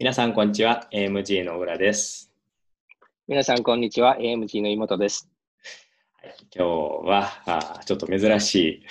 皆さん、こんにちは。AMG の浦です。皆さん、こんにちは。AMG の妹です。はい、今日はあちょっと珍しい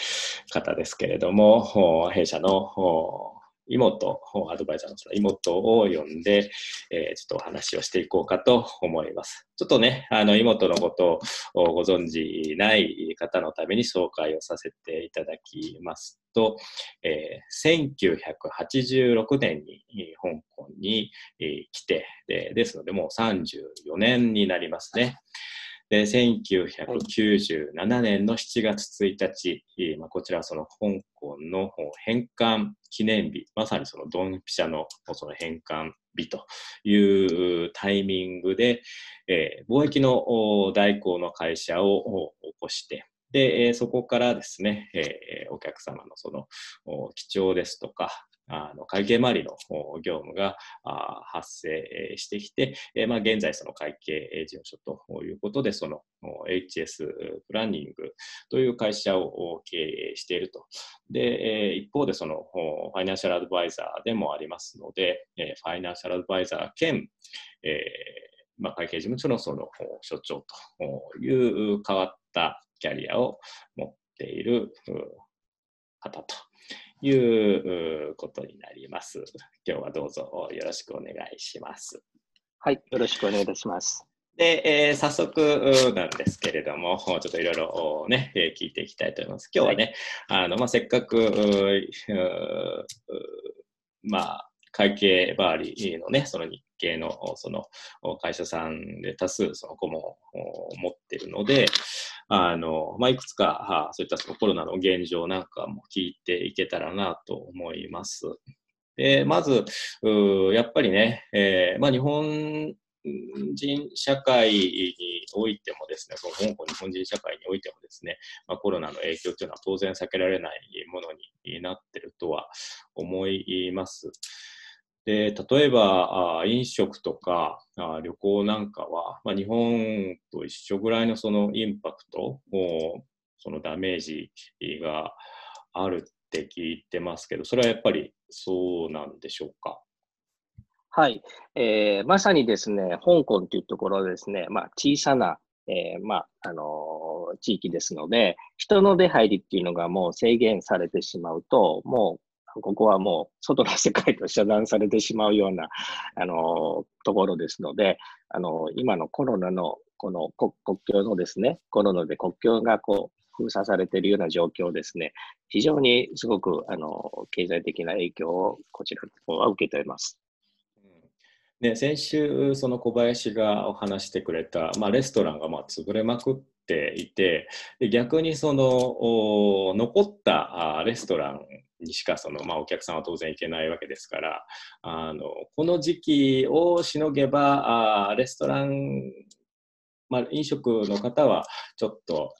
方ですけれども、ほ弊社のほ妹、ほアドバイザーの妹を呼んで、えーちょっとお話をしていこうかと思います。ちょっとね、あの妹のことをご存知ない方のために紹介をさせていただきますと、えー1986年に香港にえー来てで、ですのでもう34年になりますね。で、1997年の7月1日、えーまあ、こちらはその香港の返還記念日、まさにそのドンピシャのその返還日というタイミングで、えー貿易の代行の会社を起こして、で、えーそこからですね、えーお客様のそのお記帳ですとか、あの会計周りの業務が発生してきて、まあ、現在その会計事務所ということで、その HS プランニングという会社を経営していると。で、一方でそのファイナンシャルアドバイザーでもありますので、ファイナンシャルアドバイザー兼、えーまあ、会計事務所のその所長という変わったキャリアを持っているう方といううことになります。今日はどうぞよろしくお願いします。はい。よろしくお願いいたします。で、えー早速うなんですけれども、ちょっといろいろおね、えー聞いていきたいと思います。今日はね、あのまあ、せっかく、まあ、会計周りのね、その日系のそのお会社さんで多数その顧問を持っているので、あのまあ、いくつかそういったそのコロナの現状なんかも聞いていけたらなと思います。でまず、うやっぱりね、えーまあ、日本人社会においてもですね、その香港日本人社会においてもですね、まあ、コロナの影響というのは当然避けられないものになっているとは思います。で例えばあ飲食とかあ旅行なんかは、まあ、日本と一緒ぐらいのそのインパクト、もうそのダメージがあるって聞いてますけど、それはやっぱりそうなんでしょうか？はい。えーまさにですね、香港というところですね、まあ、小さな、えーまあ、あのー地域ですので、人の出入りっていうのがもう制限されてしまうと、もう、ここはもう外の世界と遮断されてしまうような、あのところですので、あの今のコロナのこの国境のですね、コロナで国境がこう封鎖されているような状況ですね、非常にすごく、あの経済的な影響をこちらの方は受けております。ね、先週、その小林がお話してくれた、まあ、レストランがまあ潰れまくっていて、で逆にその残ったあレストランにしかその、まあ、お客さんは当然行けないわけですから、あのこの時期をしのげば、あレストラン、まあ、飲食の方はちょっと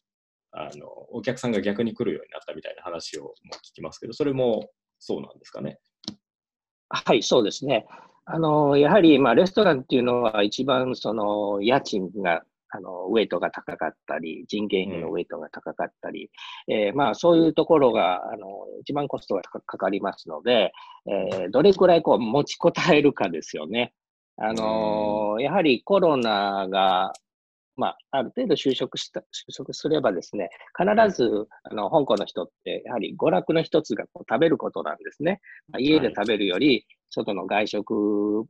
あのお客さんが逆に来るようになったみたいな話をも聞きますけど、それもそうなんですかね？はい、そうですね。あの、やはり、まあ、レストランっていうのは一番、その、家賃が、あの、ウェイトが高かったり、人件費のウェイトが高かったり、えーまあ、そういうところが、あの、一番コストがかかかりますので、えーどれくらいこう持ちこたえるかですよね。あの、やはりコロナが、まあ、ある程度就職した、就職すればですね、必ず、あの、香港の人って、やはり娯楽の一つがこう食べることなんですね。まあ家で食べるより、外の外食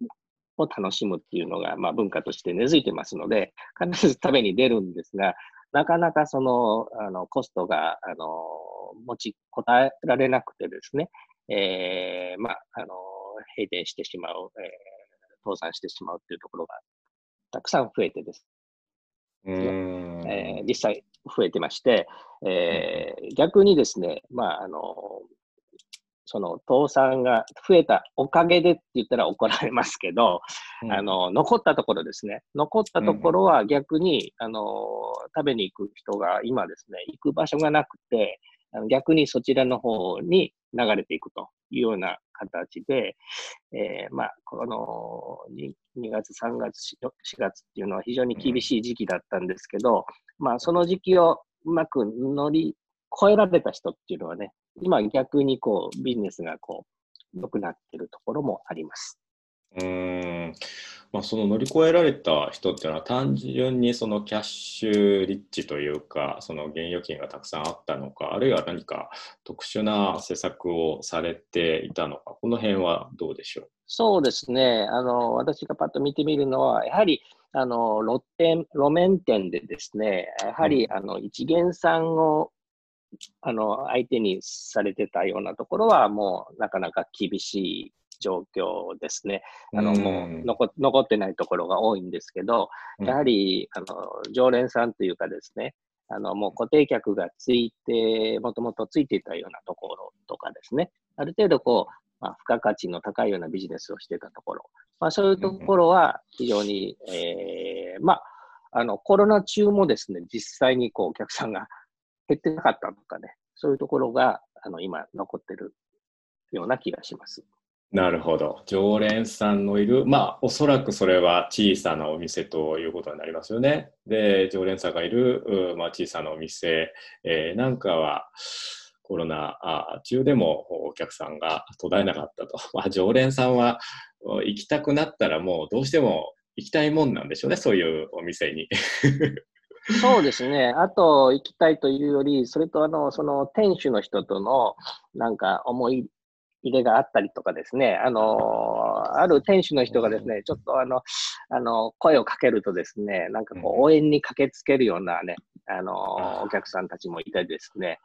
を楽しむっていうのが、まあ、文化として根付いてますので、必ず食べに出るんですが、なかなかその、あの、コストが、あの、持ちこたえられなくてですね、えーまあ、あの、閉店してしまう、えー倒産してしまうっていうところがたくさん増えてです。えー実際増えてまして、えー逆にですね、まあ、あの、その倒産が増えたおかげでって言ったら怒られますけど、うんあの、残ったところですね。残ったところは逆に、あの、食べに行く人が今ですね、行く場所がなくて、逆にそちらの方に流れていくというような形で、えーまあ、この 2, 2月、3月、4月っていうのは非常に厳しい時期だったんですけど、まあ、その時期をうまく乗り越えられた人っていうのはね、今逆にこうビジネスがこう良くなっているところもあります。うん。まあ、その乗り越えられた人っていうのは単純にそのキャッシュリッチというかその現預金がたくさんあったのかあるいは何か特殊な施策をされていたのかこの辺はどうでしょう？そうですね。あの私がパッと見てみるのはやはりあの路店路面店でですねやはり、うん、あの一元さんをあの相手にされてたようなところはもうなかなか厳しい状況ですね。あの、もう残残ってないところが多いんですけど、やはり、あの、常連さんというかですね、あの、もう固定客がついて、もともとついていたようなところとかですね、ある程度こう、まあ、付加価値の高いようなビジネスをしていたところ、まあ、そういうところは非常に、えー、まあ、あの、コロナ中もですね、実際にこう、お客さんが減ってなかったとかね、そういうところが、あの、今残ってるような気がします。なるほど。常連さんのいる、まあ、おそらくそれは小さなお店ということになりますよね。で、常連さんがいる、まあ、小さなお店、えー、なんかは、コロナ中でもお客さんが途絶えなかったと。まあ、常連さんは行きたくなったらもうどうしても行きたいもんなんでしょうね、そういうお店に。そうですね。あと、行きたいというより、それと、あの、その店主の人との、なんか、思い入れがあったりとかですね、あの、ある店主の人がですね、ちょっとあの、あの、声をかけるとですね、なんかこう、応援に駆けつけるようなね、あの、お客さんたちもいてですね、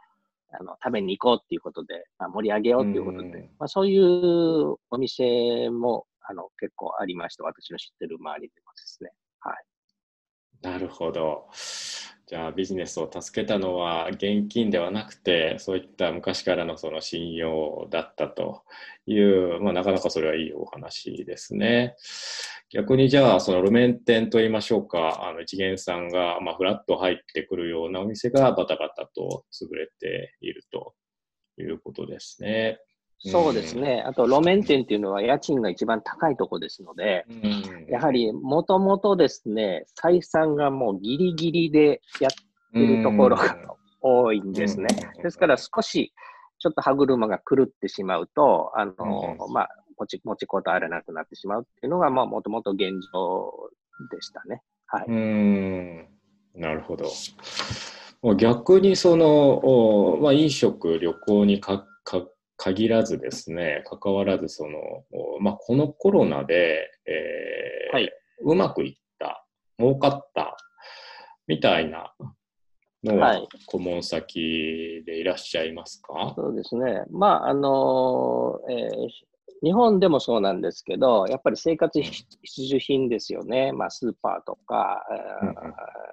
あの、食べに行こうっていうことで、まあ、盛り上げようっていうことで、まあ、そういうお店も、あの、結構ありまして、私の知ってる周りでもですね。はい。なるほど。じゃあビジネスを助けたのは現金ではなくてそういった昔からのその信用だったという、まあ、なかなかそれはいいお話ですね。逆にじゃあその路面店といいましょうかあの一元さんがまあフラッと入ってくるようなお店がバタバタと潰れているということですね。そうですね。あと、路面店っていうのは家賃が一番高いとこですので、うん、やはりもともとですね、採算がもうギリギリでやってるところが多いんですね。ですから少し、ちょっと歯車が狂ってしまうと、あの、うん、まあ、持ち、持ちこたわれなくなってしまうっていうのが、まあ、もともと現状でしたね。はい。うん。なるほど。逆にその、まあ、飲食、旅行にかか限らずですね、関わらずその、まあ、このコロナで、えーはい、うまくいった、儲かったみたいなのは顧問先でいらっしゃいますか、はい、そうですね。まあ、あのー、えー日本でもそうなんですけど、やっぱり生活必需品ですよね。まあ、スーパーとか、うん、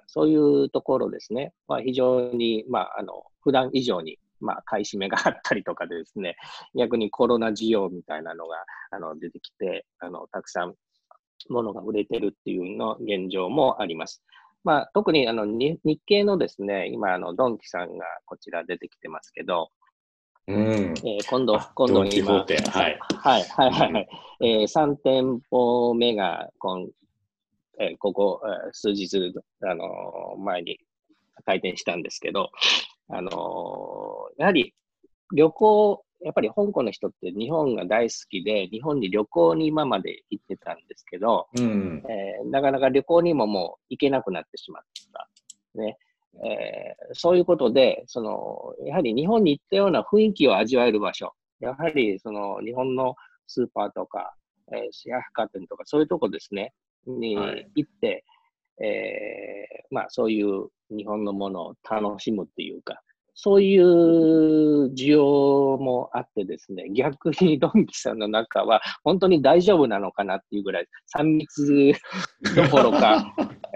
そういうところですね。まあ、非常に、まあ、あの、普段以上にまあ、買い占めがあったりとかでですね、逆にコロナ需要みたいなのがあの出てきて、あのたくさん物が売れてるっていうの現状もあります。まあ、特にあの日経のですね、今、あのドンキさんがこちら出てきてますけど、うん、えー、今度、今度今、はい、はい、はい、はい、はい、えー、3店舗目が今、えー、ここ、えー、数日、あの前に開店したんですけど、あのやはり旅行、やっぱり香港の人って日本が大好きで、日本に旅行に今まで行ってたんですけど、うん、えー、なかなか旅行にももう行けなくなってしまった。ね。えー、そういうことで、その、やはり日本に行ったような雰囲気を味わえる場所、やはりその日本のスーパーとか、えー、シェア百貨店とかそういうとこですね、に行って、はい、えー、まあそういう日本のものを楽しむっていうか、そういう需要もあってですね、逆にドンキさんの中は本当に大丈夫なのかなっていうぐらい、3密どころか、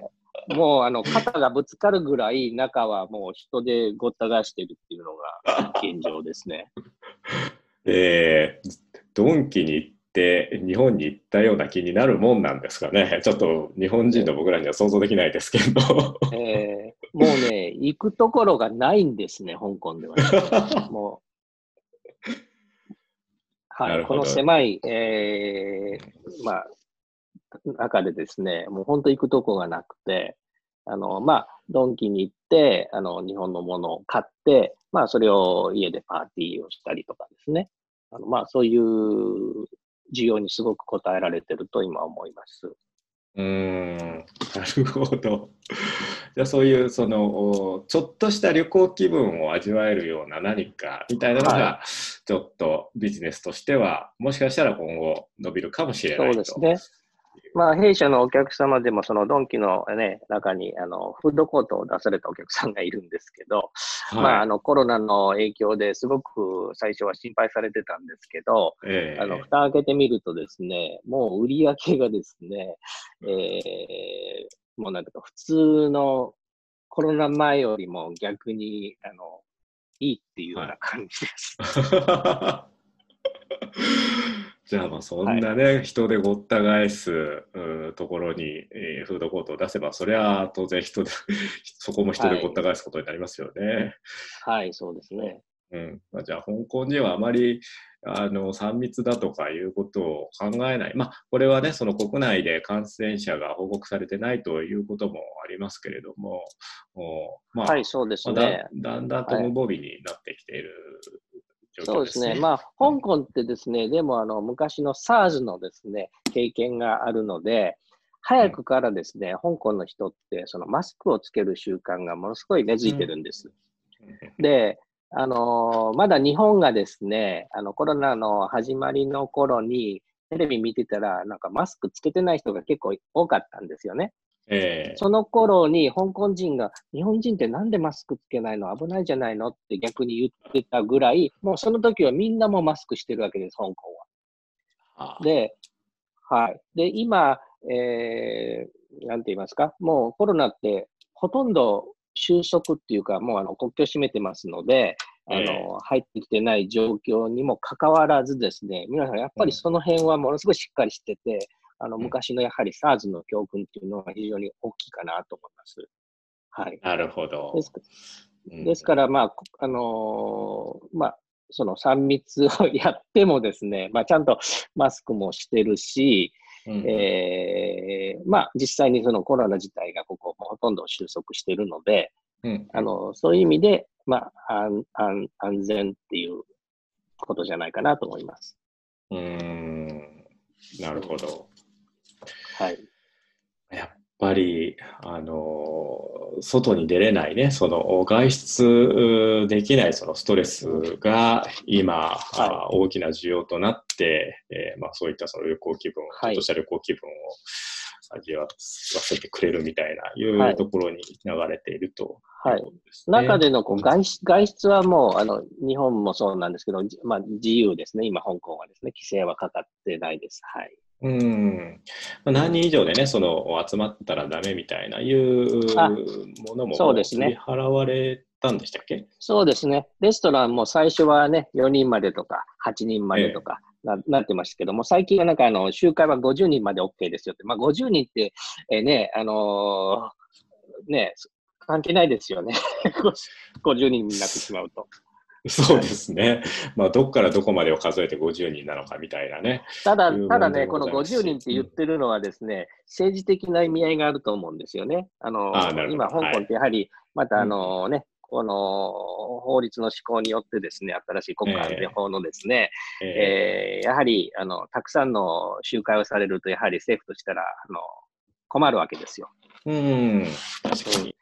もうあの肩がぶつかるぐらい中はもう人でごった返してるっていうのが現状ですね。えー、ドンキに行って日本に行ったような気になるもんなんですかね。ちょっと日本人の僕らには想像できないですけど。えー、もうね、行くところがないんですね、香港では、ね。もう。はい、この狭い、えー、まあ、中でですね、もう本当行くとこがなくて、あの、まあ、ドンキに行って、あの、日本のものを買って、まあ、それを家でパーティーをしたりとかですね。あの、まあ、そういう需要にすごく応えられてると今思います。うん、なるほど。じゃあそういうそのちょっとした旅行気分を味わえるような何かみたいなのが、ちょっとビジネスとしてはもしかしたら今後伸びるかもしれないと。そうですね。まあ、弊社のお客様でも、そのドンキのね、中に、あの、フードコートを出されたお客さんがいるんですけど、はい、まあ、あの、コロナの影響ですごく最初は心配されてたんですけど、えー、あの、蓋開けてみるとですね、もう売り上げがですね、えー、もうなんか、普通のコロナ前よりも逆に、あの、いいっていうような感じです。は いじゃあまあそんなね、はい、人でごった返すところに、えー、フードコートを出せば、それは当然人で そこも人でごった返すことになりますよね。はい、はい、そうですね。うんまあ、じゃあ香港にはあまりあの3密だとかいうことを考えない、まあ、これはね、その国内で感染者が報告されてないということもありますけれども、おまあ、はい、そうですね、だ。だんだんと無防備になってそうですね。まあ、香港ってですね、でもあの昔の SARS のですね、経験があるので、早くからですね、香港の人ってそのマスクをつける習慣がものすごい根付いてるんです。で、あのまだ日本がですね、あのコロナの始まりの頃にテレビ見てたら、なんかマスクつけてない人が結構多かったんですよね。えー、その頃に香港人が、日本人ってなんでマスクつけないの？危ないじゃないの？って逆に言ってたぐらい、もうその時はみんなもマスクしてるわけです、香港は。で、はい。で、今、えー、なんて言いますか、もうコロナってほとんど収束っていうか、もうあの国境閉めてますので、あの、入ってきてない状況にもかかわらずですね、皆さんやっぱりその辺はものすごいしっかりしてて、あの、昔のやはり SARS の教訓っていうのは非常に大きいかなと思います。はい。なるほど。ですですから、まあ、あのー、まあ、その3密を やってもですね、まあ、ちゃんとマスクもしてるし、うん、えー、まあ、実際にそのコロナ自体がここもほとんど収束しているので、うん、あのそういう意味で、まあ安安、安全っていうことじゃないかなと思います。うん、なるほど。はい。やっぱり、あの、外に出れないね、その外出できないそのストレスが今、はい、大きな需要となって、えー、まあ、そういったその旅行気分、ちょっとした旅行気分を味わわせてくれるみたいな、いうところに流れていると、はい、中でのこう外出外出はもうあの日本もそうなんですけど、まあ、自由ですね、今、香港はですね、規制はかかってないです。はいうん。何人以上でね、その集まったらダメみたいないうものもそうですね。払われたんでしたっけ？そうですね。レストランも最初はね、4人までとか8人までとかな,、なってましたけども、最近はなんかあの集会は50人まで OK ですよって、まあ50人って、えー、ね、あのー、ね、関係ないですよね。50人になってしまうと。そうですね。まあ、どこからどこまでを数えて50人なのかみたいなね。ただ、ただね、この50人って言ってるのはですね、うん、政治的な意味合いがあると思うんですよね。あの、あ今、香港ってやはり、またあのね、この法律の施行によってですね、新しい国家安全法のですね、えー、えー、やはりあのたくさんの集会をされると、やはり政府としたらあの困るわけですよ。うん、確かに。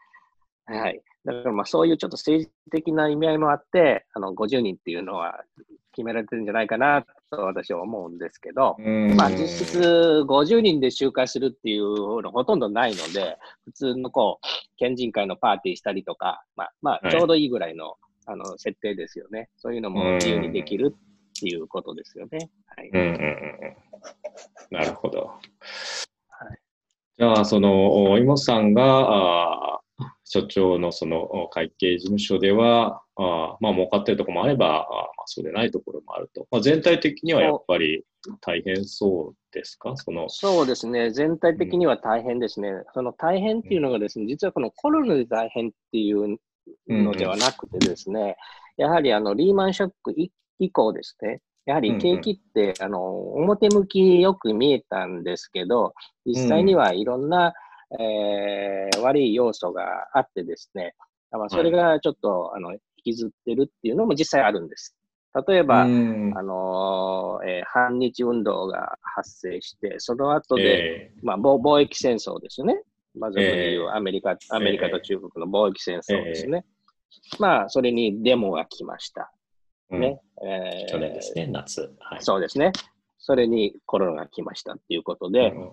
はい。だからまあそういうちょっと政治的な意味合いもあって、あの50人っていうのは決められてるんじゃないかなと私は思うんですけど、まあ実質50人で集会するっていうのほとんどないので、普通のこう、県人会のパーティーしたりとか、まあ、まあ、ちょうどいいぐらいの、はい、あの設定ですよね。そういうのも自由にできるっていうことですよね。はい。うんうんうん、なるほど。はい、じゃあ、その、妹さんが、あ所長のその会計事務所では、あまあ儲かってるところもあれば、あまあそうでないところもあると。まあ、全体的にはやっぱり大変そうですか？そのそうですね。全体的には大変ですね。うん、その大変っていうのがですね、実はこのコロナで大変っていうのではなくてですね、うんうん、やはりあのリーマンショック以降ですね、やはり景気って、うん。うん、あの表向きよく見えたんですけど、実際にはいろんな、うんえー、悪い要素があってですね、まあ、それがちょっと、あの引きずってるっていうのも実際あるんです。例えば、うんあのーえー反日運動が発生して、その後で、えまあ、貿貿易戦争ですよね。まずええ言うアメリカ、アメリカと中国の貿易戦争ですね。まあ、それにデモが来ました。ーね。えー去年ですね、夏。はい。そうですね。それにコロナが来ましたっていうことで、うんうんうん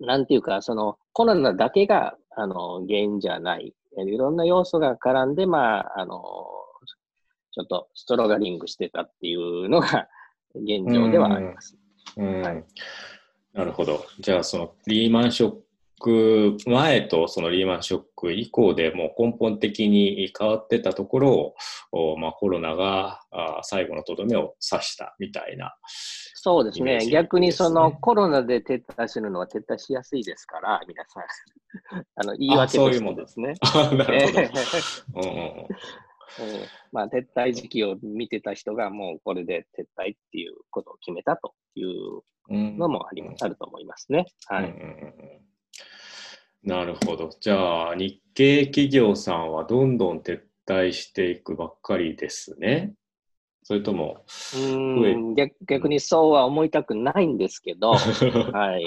なんていうか、そのコロナだけがあの原因じゃない、えいろんな要素が絡んで、まあ、あのちょっとストロガリングしてたっていうのが現状ではあります。うんはいなるほど。じゃあ、そのリーマンショック前とそのリーマンショック以降でもう根本的に変わってたところを、おまあ、コロナがあ最後のとどめを刺したみたいな。そうですね。逆にそですねのコロナで撤退するのは撤退しやすいですから、皆さん。あの言いあ訳としそういうもんてですね。あなるほど。えうんうんまあ、撤退時期を見てた人がもうこれで撤退っていうことを決めたといううんのもあります、あると思いますね。はい。うんうんうんうんなるほど。じゃあ、日系企業さんはどんどん撤退していくばっかりですね。それとも、うーん逆逆にそうは思いたくないんですけど、はい。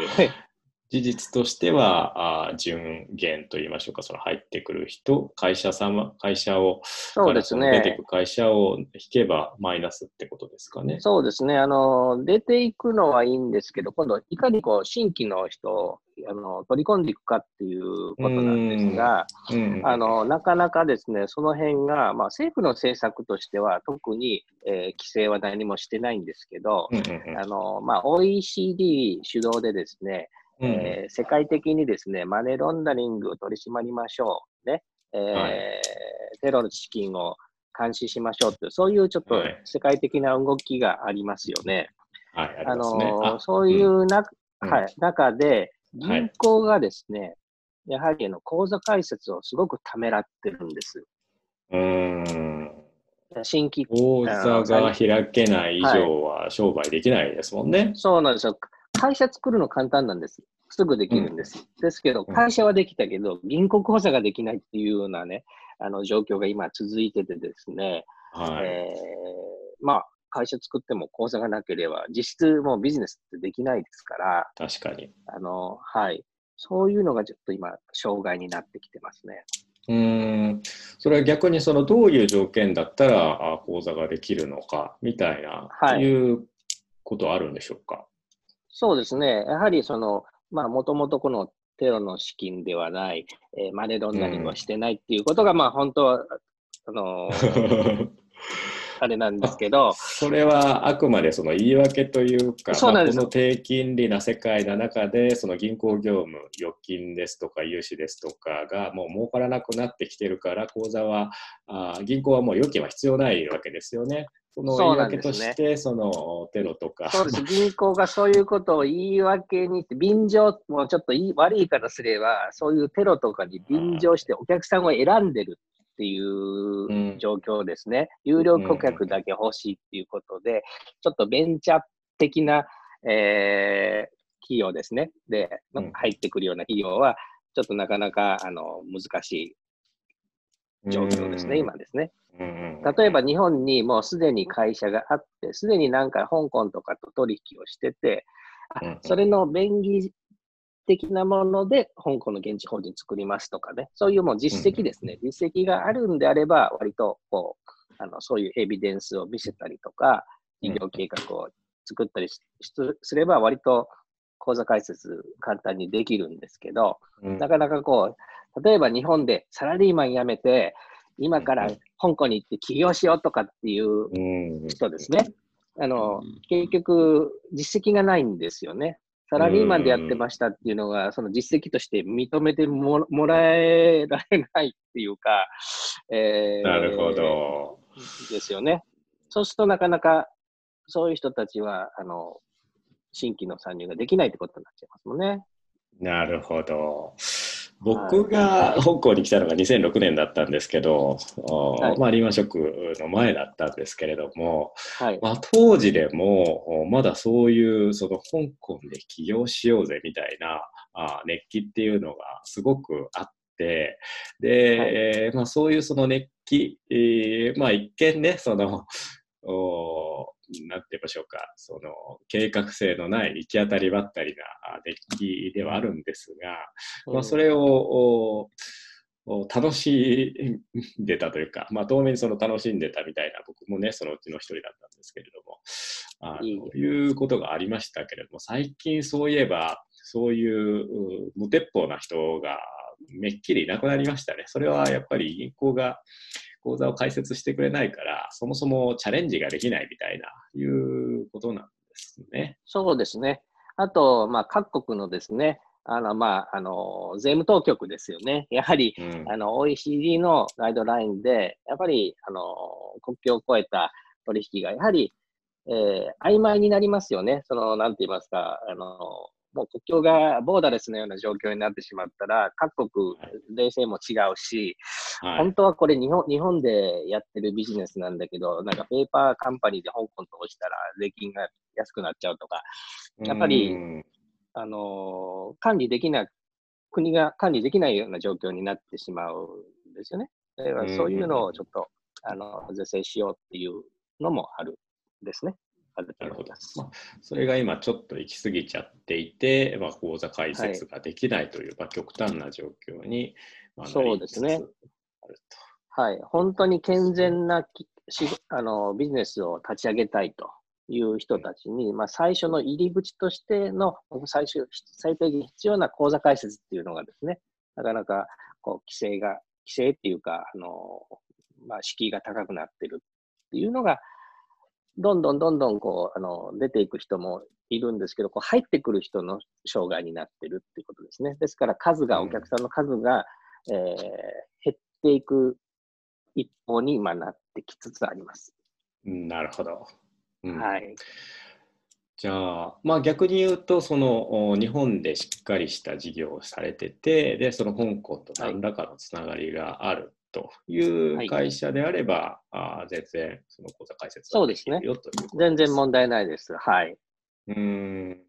事実としては、あ順減といいましょうか、その入ってくる人、会社様、会社を、そうですからその出ていね。く会社を引けばマイナスってことですかね。そうですね。あの、出ていくのはいいんですけど、今度、いかにこう、新規の人をあの取り込んでいくかっていうことなんですが、あの、なかなかですね、その辺が、まあ、政府の政策としては、特に、えー規制は何もしてないんですけど、あの、まあ、OECD 主導でですね、うんえー世界的にですね、マネーロンダリングを取り締まりましょう。ね。えーはいテロの資金を監視しましょうという、そういうちょっとはい世界的な動きがありますよね。はい、あ。のあそういうな、うんはい、中で、はい銀行がですね、やはりあの口座開設をすごくためらってるんです。うーん。新規、口座が開けない以上は商売できないですもんね。そうなんですよ。会社作るの簡単なんです。すぐできるんです。ですけど、うん会社はできたけど、銀行口座ができないっていうようなね、あの状況が今続いててですね、はい。えーまあ、会社作っても口座がなければ、実質もうビジネスってできないですから、確かに。あの、はい。そういうのがちょっと今、障害になってきてますね。うーん。それは逆にそのどういう条件だったらあ口座ができるのかみたいな、はいいうことあるんでしょうか？そうですね。やはりその、まあ、もともとこのテロの資金ではない、えーマネーロンダリングはしてないっていうことが、まあ、本当は、あのー あれなんですけど、それはあくまでその言い訳というか、そうなんですまあこの低金利な世界の中で、その銀行業務、預金ですとか融資ですとかがもう儲からなくなってきてるから、口座は、あー銀行はもう預金は必要ないわけですよね。その言い訳として、そのテロとか。そうです。銀行がそういうことを言い訳にして、便乗、もうちょっといい悪い言い方すれば、そういうテロとかに便乗してお客さんを選んでるっていう状況ですね。有料顧客だけ欲しいっていうことで、ちょっとベンチャー的な、えー企業ですね。で、うん入ってくるような企業は、ちょっとなかなかあの難しい状況ですね、今ですね。例えば日本にもうすでに会社があって、すでになんか香港とかと取引をしてて、あそれの便宜的なもので香港の現地法人作りますとかね、そういうもう実績ですね、実績があるんであれば、割とこうあのそういうエビデンスを見せたりとか、事業計画を作ったりしすれば、割と口座開設簡単にできるんですけど、うん。なかなかこう、例えば日本でサラリーマン辞めて、今から香港に行って起業しようとかっていううん人ですね。あの、結局、実績がないんですよね。サラリーマンでやってましたっていうのが、その実績として認めてももらえられないっていうか、えーなるほど。ですよね。そうするとなかなか、そういう人たちは、あの、新規の参入ができないってことになっちゃいますもんね。なるほど。僕が香港に来たのが2006年だったんですけど、おはいまあ、リーマンショックの前だったんですけれども、はい。まあ、当時でもおまだそういうその香港で起業しようぜみたいなあ熱気っていうのがすごくあってで、はいえーまあ、そういうその熱気、えーまあ、一見ねそのおなんて言いましょうか、その計画性のない行き当たりばったりなデッキではあるんですが、まあ、それを、楽しんでたというか、まあ、当面その楽しんでたみたいな、僕もね、そのうちの一人だったんですけれども、あのいうことがありましたけれども、最近そういえば、そういう無鉄砲な人がめっきりいなくなりましたね。それはやっぱり銀行が講座を開設してくれないから、そもそもチャレンジができないみたいな、いうことなんですね。そうですね。あと、まあ、各国のですね、あの、まあ、あの、税務当局ですよね。やはり、うん、あの、OECD のガイドラインで、やっぱり、あの、国境を越えた取引が、やはり、えー、曖昧になりますよね。その、なんて言いますか、あの、もう国境がボーダレスのような状況になってしまったら、各国、税制も違うし、はい、本当はこれ日本、日本でやってるビジネスなんだけど、なんかペーパーカンパニーで香港としたら税金が安くなっちゃうとか、やっぱり、あの、管理できない、国が管理できないような状況になってしまうんですよね。だからそういうのをちょっと、あの、是正しようっていうのもあるんですね。なるほど。まあ、それが今ちょっと行き過ぎちゃっていて、まあ、口座開設ができないという、はい、まあ、極端な状況に、まあ、そうですね。はい。本当に健全なしあのビジネスを立ち上げたいという人たちに、まあ、最初の入り口としての最終最低限必要な口座開設っていうのがですね、なかなかこう規制が、規制っていうか、あのまあ、敷居が高くなってるっていうのが、どんどんどんどんこうあの出ていく人もいるんですけど、こう入ってくる人の障害になってるっていうことですね。ですから数が、お客さんの数が、えー、減っていく一方に今なってきつつあります。なるほど。うん、はい。じゃあ、まあ、逆に言うとその日本でしっかりした事業をされててでその香港と何らかのつながりがあるという会社であれば、はい、あ全然その口座開設ができるよという、ね、全然問題ないです。はい。うん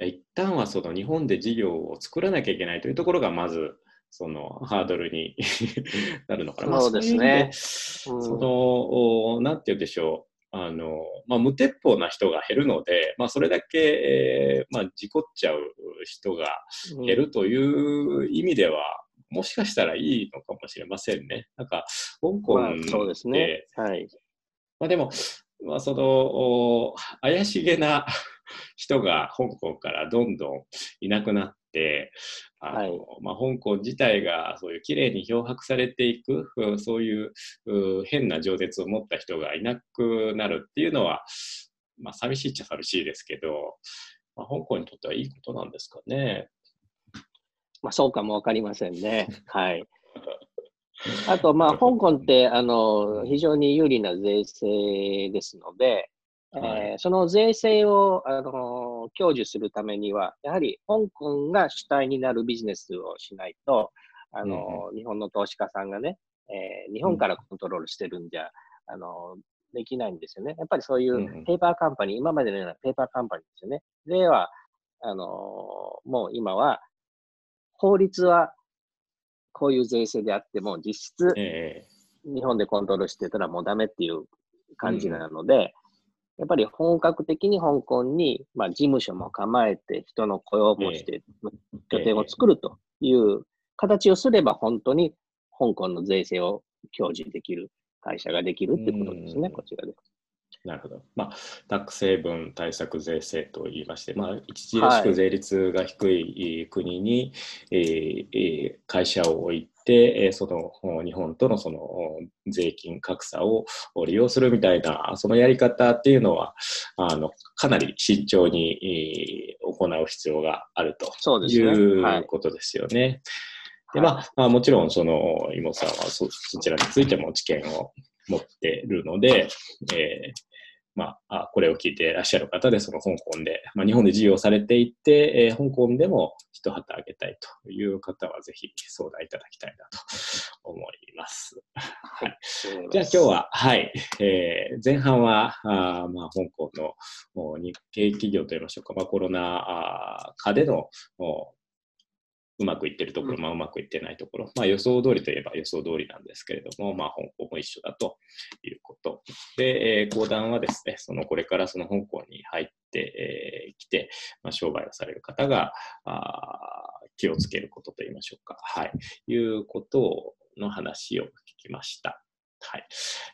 一旦はその日本で事業を作らなきゃいけないというところがまずその ハードルに なるのかな。そうですね。その、なんて言うんでしょう。あの、まあ、無鉄砲な人が減るので、まあ、それだけ、えー、まあ、事故っちゃう人が減るという意味では、うん、もしかしたらいいのかもしれませんね。なんか、香港で、まあ、そうですね。はい。まあ、でも、まあ、その、怪しげな 人が香港からどんどんいなくなって、あの、はい、まあ、香港自体がそういうきれいに漂白されていく、そういう変な情熱を持った人がいなくなるっていうのは、まあ、寂しいっちゃ寂しいですけど、まあ、香港にとってはいいことなんですかね。まあ、そうかもわかりませんね。はい。あと、まあ、香港って、あの、非常に有利な税制ですので、えー、その税制を、あの享受するためには、やはり香港が主体になるビジネスをしないと、あの、うん、日本の投資家さんがね、えー、日本からコントロールしてるんじゃ、あのできないんですよね。やっぱりそういうペーパーカンパニー、うん、今までのようなペーパーカンパニーですよね。では、あのもう今は、法律はこういう税制であっても、実質、日本でコントロールしてたらもうダメっていう感じなので、やっぱり本格的に香港に、まあ、事務所も構えて、人の雇用もして、拠点を作るという形をすれば、本当に香港の税制を享受できる会社ができるってことですね、こちらで。なるほど。まあ、タック成分対策税制といいまして、まあ、著しく税率が低い国に、はい、えー、会社を置いて、その日本とのその税金格差を利用するみたいな、そのやり方っていうのは、あのかなり慎重に行う必要があるということですよね。で、まあ、もちろん、その、妹さんはそそちらについても知見を持っているので、えー、まあ、これを聞いていらっしゃる方で、その香港で、まあ、日本で事業されていて、えー、香港でも一旗あげたいという方は、ぜひ相談いただきたいなと思います。はい。じゃあ今日は、はい、えー、前半は、あまあ、香港の日系企業といいましょうか、まあ、コロナ禍でのうまくいってるところ、まあ、うまくいってないところ、まあ、予想通りといえば予想通りなんですけれども、まあ、香港も一緒だということ。で、えー、講談はですね、そのこれからその香港に入ってき、えー、て、まあ、商売をされる方があ気をつけることといいましょうか、はい、いうことの話を聞きました。はい、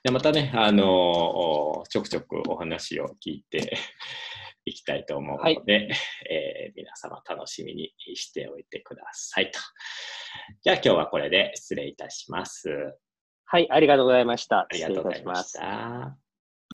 でまたね、あのー、ちょくちょくお話を聞いていきたいと思うので、はい、えー、皆様楽しみにしておいてくださいと。じゃあ今日はこれで失礼いたします。はい、ありがとうございました。ありがとうございました。